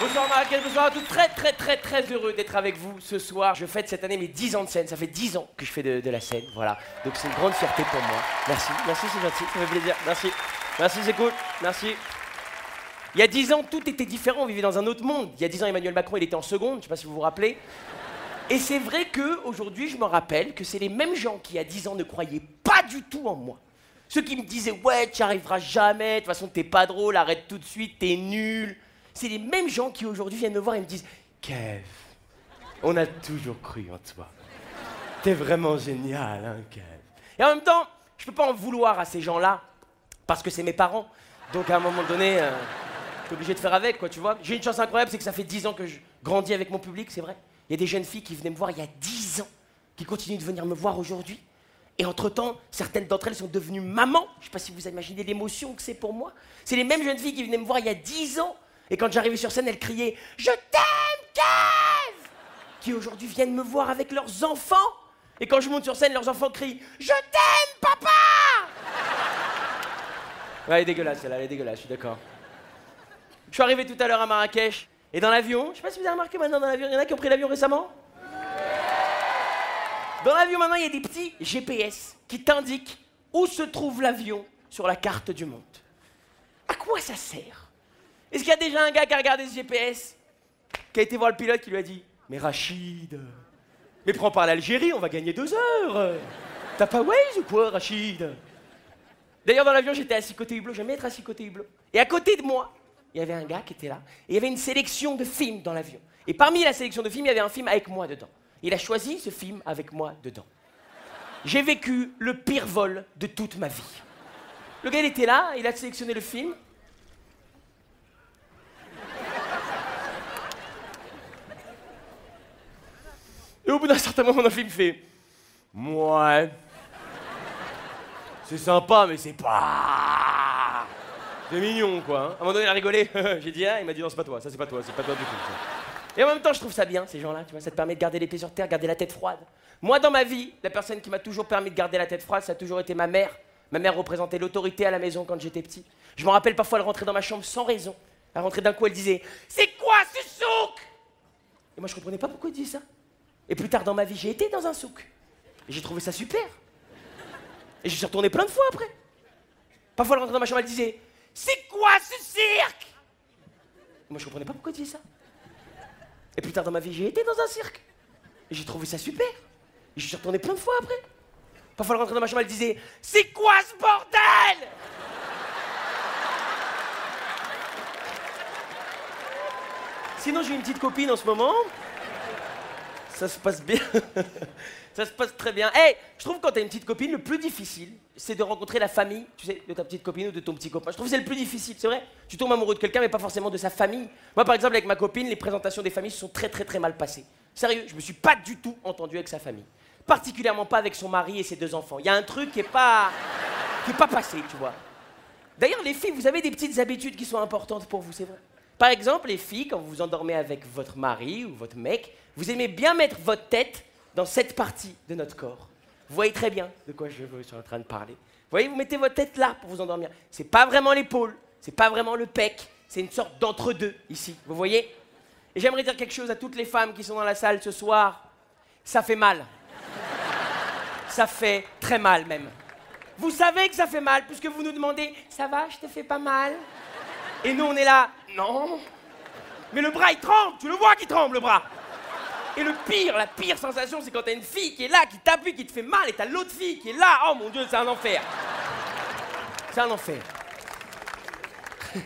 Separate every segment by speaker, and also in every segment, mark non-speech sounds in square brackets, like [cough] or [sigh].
Speaker 1: Bonsoir Marrakech, bonsoir à tous. Très très très très heureux d'être avec vous ce soir. Je fête cette année mes 10 ans de scène. Ça fait 10 ans que je fais de, la scène. Voilà. Donc c'est une grande fierté pour moi. Merci, merci, c'est gentil, ça fait plaisir. Merci. Merci, c'est cool. Merci. Il y a 10 ans, tout était différent. On vivait dans un autre monde. Il y a 10 ans, Emmanuel Macron, il était en seconde. Je sais pas si vous vous rappelez. Et c'est vrai que aujourd'hui, je me rappelle que c'est les mêmes gens qui, il y a 10 ans, ne croyaient pas du tout en moi. Ceux qui me disaient Ouais, tu arriveras jamais, de toute façon, t'es pas drôle, arrête tout de suite, t'es nul. C'est les mêmes gens qui aujourd'hui viennent me voir et me disent Kev, on a toujours cru en toi. T'es vraiment génial, hein, Kev. Et en même temps, je peux pas en vouloir à ces gens-là, parce que c'est mes parents. Donc à un moment donné, euh, je suis obligé de faire avec, quoi, tu vois. J'ai une chance incroyable, c'est que ça fait 10 ans que je grandis avec mon public, c'est vrai. Il y a des jeunes filles qui venaient me voir il y a 10 ans, qui continuent de venir me voir aujourd'hui. Et entre-temps, certaines d'entre elles sont devenues mamans. Je sais pas si vous imaginez l'émotion que c'est pour moi. C'est les mêmes jeunes filles qui venaient me voir il y a 10 ans. Et quand j'arrivais sur scène, elles criaient Je t'aime, Kev Qui aujourd'hui viennent me voir avec leurs enfants. Et quand je monte sur scène, leurs enfants crient Je t'aime, papa Ouais, elle est dégueulasse, celle-là, elle est dégueulasse, je suis d'accord. Je suis arrivé tout à l'heure à Marrakech. Et dans l'avion, je sais pas si vous avez remarqué maintenant dans l'avion, il y en a qui ont pris l'avion récemment? Dans l'avion maintenant, il y a des petits GPS qui t'indiquent où se trouve l'avion sur la carte du monde. À quoi ça sert? Est-ce qu'il y a déjà un gars qui a regardé ce GPS Qui a été voir le pilote qui lui a dit Mais Rachid, mais prends par l'Algérie, on va gagner deux heures T'as pas Waze ou quoi, Rachid? D'ailleurs, dans l'avion, j'étais assis côté hublot, j'aimais être assis côté hublot. Et à côté de moi, il y avait un gars qui était là, et il y avait une sélection de films dans l'avion. Et parmi la sélection de films, il y avait un film avec moi dedans. Il a choisi ce film avec moi dedans. J'ai vécu le pire vol de toute ma vie. Le gars, il était là, il a sélectionné le film. Au bout d'un certain moment dans le film, il fait Ouais. C'est sympa, mais c'est pas. C'est mignon, quoi. hein. À un moment donné, il a rigolé. [laughs] J'ai dit, ah, il m'a dit, non, c'est pas toi, ça, c'est pas toi, c'est pas toi du tout. Et en même temps, je trouve ça bien, ces gens-là, tu vois, ça te permet de garder les pieds sur terre, garder la tête froide. Moi, dans ma vie, la personne qui m'a toujours permis de garder la tête froide, ça a toujours été ma mère. Ma mère représentait l'autorité à la maison quand j'étais petit. Je me rappelle parfois, elle rentrait dans ma chambre sans raison. Elle rentrait d'un coup, elle disait C'est quoi ce souk? Et moi, je comprenais pas pourquoi elle disait ça. Et plus tard dans ma vie, j'ai été dans un souk. Et j'ai trouvé ça super. Et je suis retourné plein de fois après. Parfois, elle rentrait dans ma chambre, elle disait C'est quoi ce cirque? Moi, je comprenais pas pourquoi elle disait ça. Et plus tard dans ma vie, j'ai été dans un cirque. Et j'ai trouvé ça super. Et je suis retourné plein de fois après. Parfois, elle rentrait dans ma chambre, elle disait C'est quoi ce bordel? Sinon, j'ai une petite copine en ce moment. Ça se passe bien. [laughs] ça se passe très bien. Hey, je trouve quand t'as une petite copine, le plus difficile, c'est de rencontrer la famille, tu sais, de ta petite copine ou de ton petit copain. Je trouve que c'est le plus difficile, c'est vrai. Tu tombes amoureux de quelqu'un, mais pas forcément de sa famille. Moi, par exemple, avec ma copine, les présentations des familles sont très, très, très mal passées. Sérieux, je me suis pas du tout entendu avec sa famille. Particulièrement pas avec son mari et ses deux enfants. Il y a un truc qui est pas, qui est pas passé, tu vois. D'ailleurs, les filles, vous avez des petites habitudes qui sont importantes pour vous, c'est vrai. Par exemple, les filles, quand vous vous endormez avec votre mari ou votre mec, vous aimez bien mettre votre tête dans cette partie de notre corps. Vous voyez très bien de quoi je suis en train de parler. Vous voyez, vous mettez votre tête là pour vous endormir. C'est pas vraiment l'épaule, c'est pas vraiment le pec, c'est une sorte d'entre-deux ici. Vous voyez? Et j'aimerais dire quelque chose à toutes les femmes qui sont dans la salle ce soir. Ça fait mal. Ça fait très mal même. Vous savez que ça fait mal puisque vous nous demandez Ça va, je te fais pas mal? Et nous on est là Non Mais le bras il tremble, tu le vois qu'il tremble le bras et le pire, la pire sensation, c'est quand t'as une fille qui est là, qui t'appuie, qui te fait mal, et t'as l'autre fille qui est là. Oh mon Dieu, c'est un enfer. C'est un enfer. [laughs]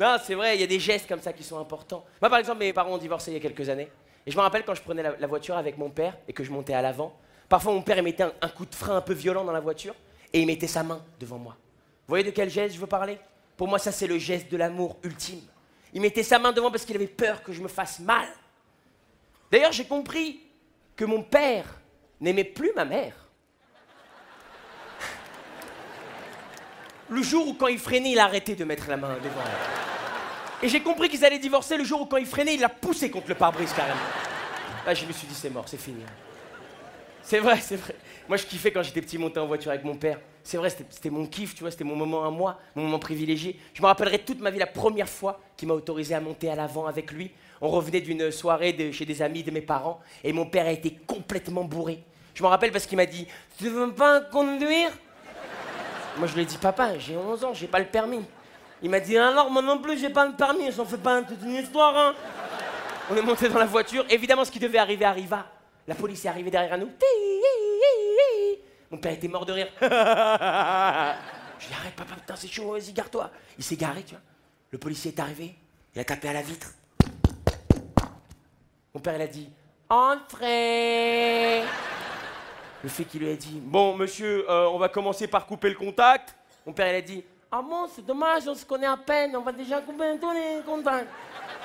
Speaker 1: non, c'est vrai, il y a des gestes comme ça qui sont importants. Moi, par exemple, mes parents ont divorcé il y a quelques années. Et je me rappelle quand je prenais la, la voiture avec mon père et que je montais à l'avant. Parfois, mon père, il mettait un, un coup de frein un peu violent dans la voiture et il mettait sa main devant moi. Vous voyez de quel geste je veux parler? Pour moi, ça, c'est le geste de l'amour ultime. Il mettait sa main devant parce qu'il avait peur que je me fasse mal. D'ailleurs, j'ai compris que mon père n'aimait plus ma mère. Le jour où, quand il freinait, il a arrêté de mettre la main devant elle. Et j'ai compris qu'ils allaient divorcer le jour où, quand il freinait, il l'a poussé contre le pare-brise carrément. Là, je me suis dit, c'est mort, c'est fini. C'est vrai, c'est vrai. Moi, je kiffais quand j'étais petit monter en voiture avec mon père. C'est vrai, c'était mon kiff, tu vois, c'était mon moment à moi, mon moment privilégié. Je me rappellerai toute ma vie la première fois qu'il m'a autorisé à monter à l'avant avec lui. On revenait d'une soirée de- chez des amis de mes parents et mon père a été complètement bourré. Je me rappelle parce qu'il m'a dit Tu veux pas conduire? Moi, je lui ai dit Papa, j'ai 11 ans, j'ai pas le permis. Il m'a dit Alors, moi non plus, j'ai pas le permis, j'en fais pas toute une histoire, hein. On est monté dans la voiture. Évidemment, ce qui devait arriver arriva. La police est arrivée derrière nous. Mon père était mort de rire. [laughs] Je lui ai dit, arrête, papa, putain, c'est chaud, vas-y, garde-toi. Il s'est garé, tu vois. Le policier est arrivé, il a tapé à la vitre. Mon père, il a dit, entrez. Le fait qu'il lui a dit, bon, monsieur, euh, on va commencer par couper le contact. Mon père, il a dit, ah bon, c'est dommage, on se connaît à peine, on va déjà couper tous les contacts.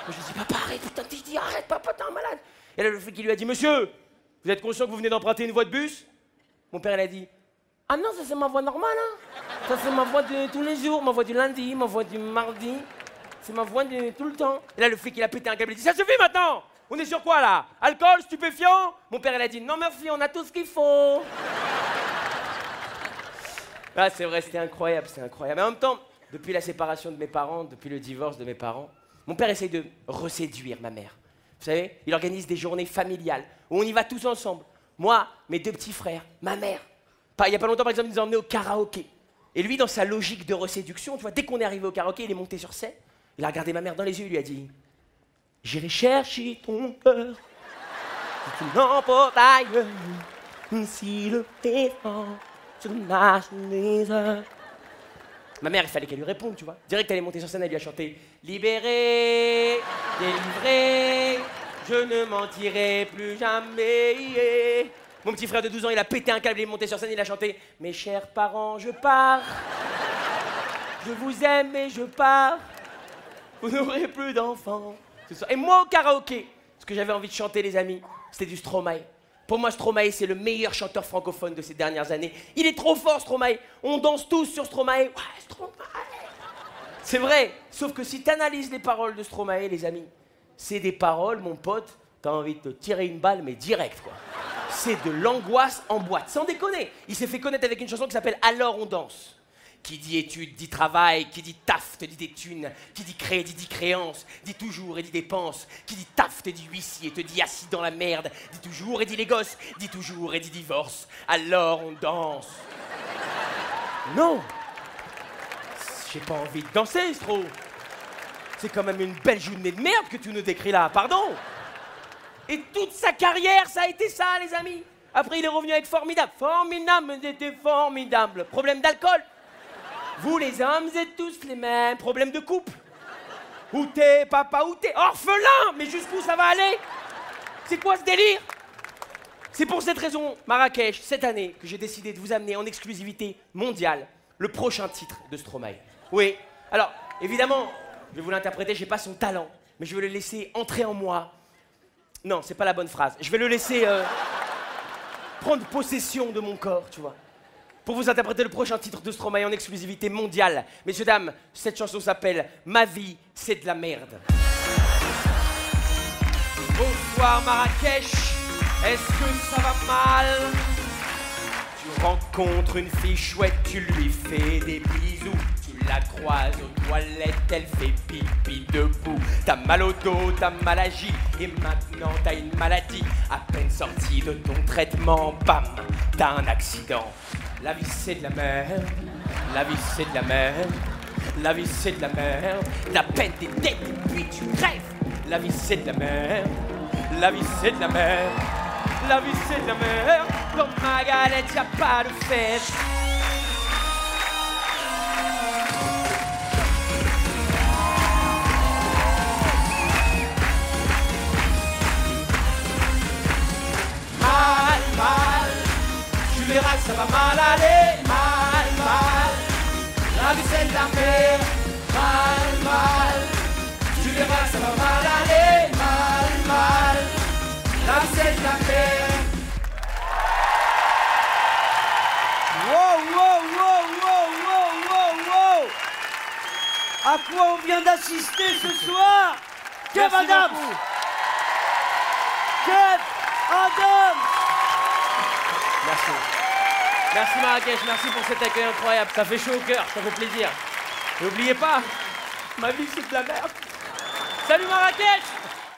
Speaker 1: Je lui ai dit, papa, arrête, putain, je dis, arrête, papa, t'es un malade. Et là, le flic, il lui a dit, monsieur, vous êtes conscient que vous venez d'emprunter une voie de bus? Mon père, il a dit, ah non, ça c'est ma voix normale, hein. Ça c'est ma voix de tous les jours, ma voix du lundi, ma voix du mardi. C'est ma voix de tout le temps. Et là, le flic, il a pété un câble, il dit, ça suffit maintenant On est sur quoi, là? Alcool, stupéfiant? Mon père, il a dit, non merci, on a tout ce qu'il faut. Ah, c'est vrai, c'était incroyable, c'est incroyable. Mais en même temps, depuis la séparation de mes parents, depuis le divorce de mes parents, mon père essaye de reséduire ma mère. Vous savez, il organise des journées familiales où on y va tous ensemble. Moi, mes deux petits frères, ma mère. Il n'y a pas longtemps, par exemple, ils nous ont emmenés au karaoké. Et lui, dans sa logique de reséduction, tu vois, dès qu'on est arrivé au karaoké, il est monté sur scène, il a regardé ma mère dans les yeux, il lui a dit J'irai chercher ton cœur, tu ailleurs, si le pétant se nage les heures. Ma mère, il fallait qu'elle lui réponde, tu vois. Direct, elle est montée sur scène, elle lui a chanté Libéré, délivré, je ne mentirai plus jamais. Mon petit frère de 12 ans, il a pété un câble, il est monté sur scène, il a chanté Mes chers parents, je pars. Je vous aime et je pars. Vous n'aurez plus d'enfants. Et moi au karaoké, ce que j'avais envie de chanter, les amis, c'était du Stromae. Pour moi, Stromae, c'est le meilleur chanteur francophone de ces dernières années. Il est trop fort, Stromae. On danse tous sur Stromae. Ouais, Stromae. C'est vrai. Sauf que si tu analyses les paroles de Stromae, les amis, c'est des paroles, mon pote, t'as envie de te tirer une balle, mais direct, quoi. C'est de l'angoisse en boîte, sans déconner. Il s'est fait connaître avec une chanson qui s'appelle Alors on danse. Qui dit études dit travail, qui dit taf te dit des thunes, qui dit crédit dit créance, dit toujours et dit dépense, qui dit taf te dit huissier, te dit assis dans la merde, dit toujours et dit les gosses, dit toujours et dit divorce. Alors on danse. Non J'ai pas envie de danser, Stro C'est quand même une belle journée de merde que tu nous décris là, pardon Et toute sa carrière, ça a été ça, les amis Après, il est revenu avec Formidable. Formidable, c'était formidable. Problème d'alcool vous les hommes êtes tous les mêmes. Problème de couple. Où t'es, papa, où t'es? Orphelin Mais jusqu'où ça va aller? C'est quoi ce délire? C'est pour cette raison, Marrakech, cette année, que j'ai décidé de vous amener en exclusivité mondiale le prochain titre de Stromae. Oui. Alors, évidemment, je vais vous l'interpréter, j'ai pas son talent, mais je vais le laisser entrer en moi. Non, c'est pas la bonne phrase. Je vais le laisser euh, prendre possession de mon corps, tu vois pour vous interpréter le prochain titre de Stromae en exclusivité mondiale. Messieurs, dames, cette chanson s'appelle Ma vie, c'est de la merde. Bonsoir Marrakech, est-ce que ça va mal? Tu rencontres une fille chouette, tu lui fais des bisous. La croises aux toilettes, elle fait pipi debout. T'as mal au dos, t'as mal agi, et maintenant t'as une maladie. À peine sortie de ton traitement, bam, t'as un accident. La vie c'est de la merde, la vie c'est de la merde, la vie c'est de la merde. La peine des et puis tu crèves. La vie c'est de la merde, la vie c'est de la merde, la vie c'est de la merde. Dans ma galette y a pas de fête. Ça va mal aller. Mal, mal, la vie c'est de la merde. Mal, mal, tu verras ça va mal aller. Mal, mal, la vie c'est de la merde.
Speaker 2: Wow, wow, wow, wow, wow, wow, wow À quoi on vient d'assister ce soir? Kev Adams. Kev Adams
Speaker 1: Merci. Merci Marrakech, merci pour cet accueil incroyable. Ça fait chaud au cœur, ça fait plaisir. N'oubliez pas, ma vie c'est de la merde. Salut Marrakech